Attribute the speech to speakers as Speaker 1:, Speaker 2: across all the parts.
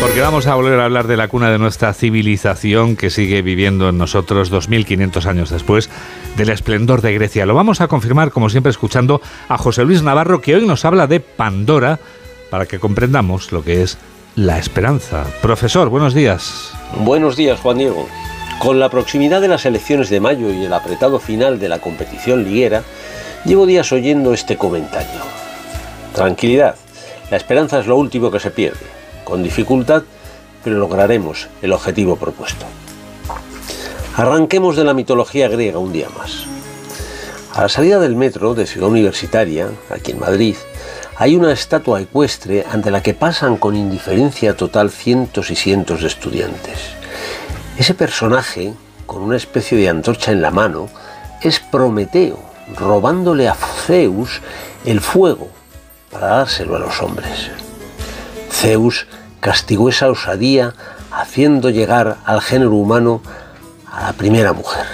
Speaker 1: Porque vamos a volver a hablar de la cuna de nuestra civilización que sigue viviendo en nosotros 2500 años después del esplendor de Grecia. Lo vamos a confirmar, como siempre, escuchando a José Luis Navarro, que hoy nos habla de Pandora, para que comprendamos lo que es la esperanza. Profesor, buenos días.
Speaker 2: Buenos días, Juan Diego. Con la proximidad de las elecciones de mayo y el apretado final de la competición liguera, llevo días oyendo este comentario. Tranquilidad, la esperanza es lo último que se pierde con dificultad, pero lograremos el objetivo propuesto. Arranquemos de la mitología griega un día más. A la salida del metro de Ciudad Universitaria, aquí en Madrid, hay una estatua ecuestre ante la que pasan con indiferencia total cientos y cientos de estudiantes. Ese personaje, con una especie de antorcha en la mano, es Prometeo, robándole a Zeus el fuego para dárselo a los hombres. Zeus castigó esa osadía haciendo llegar al género humano a la primera mujer.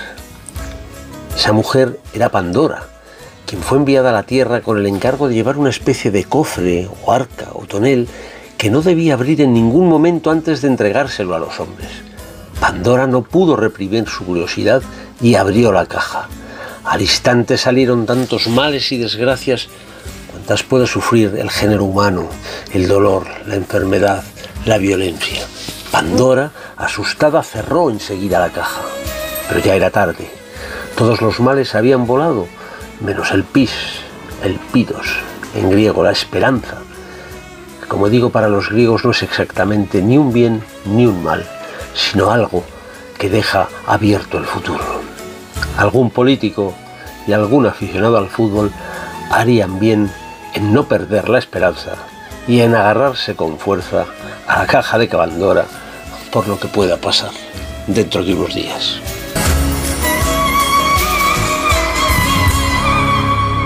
Speaker 2: Esa mujer era Pandora, quien fue enviada a la Tierra con el encargo de llevar una especie de cofre o arca o tonel que no debía abrir en ningún momento antes de entregárselo a los hombres. Pandora no pudo reprimir su curiosidad y abrió la caja. Al instante salieron tantos males y desgracias puede sufrir el género humano, el dolor, la enfermedad, la violencia. Pandora, asustada, cerró enseguida la caja. Pero ya era tarde. Todos los males habían volado, menos el pis, el pidos, en griego la esperanza. Como digo, para los griegos no es exactamente ni un bien ni un mal, sino algo que deja abierto el futuro. Algún político y algún aficionado al fútbol harían bien en no perder la esperanza y en agarrarse con fuerza a la caja de Cabandora por lo que pueda pasar dentro de unos días.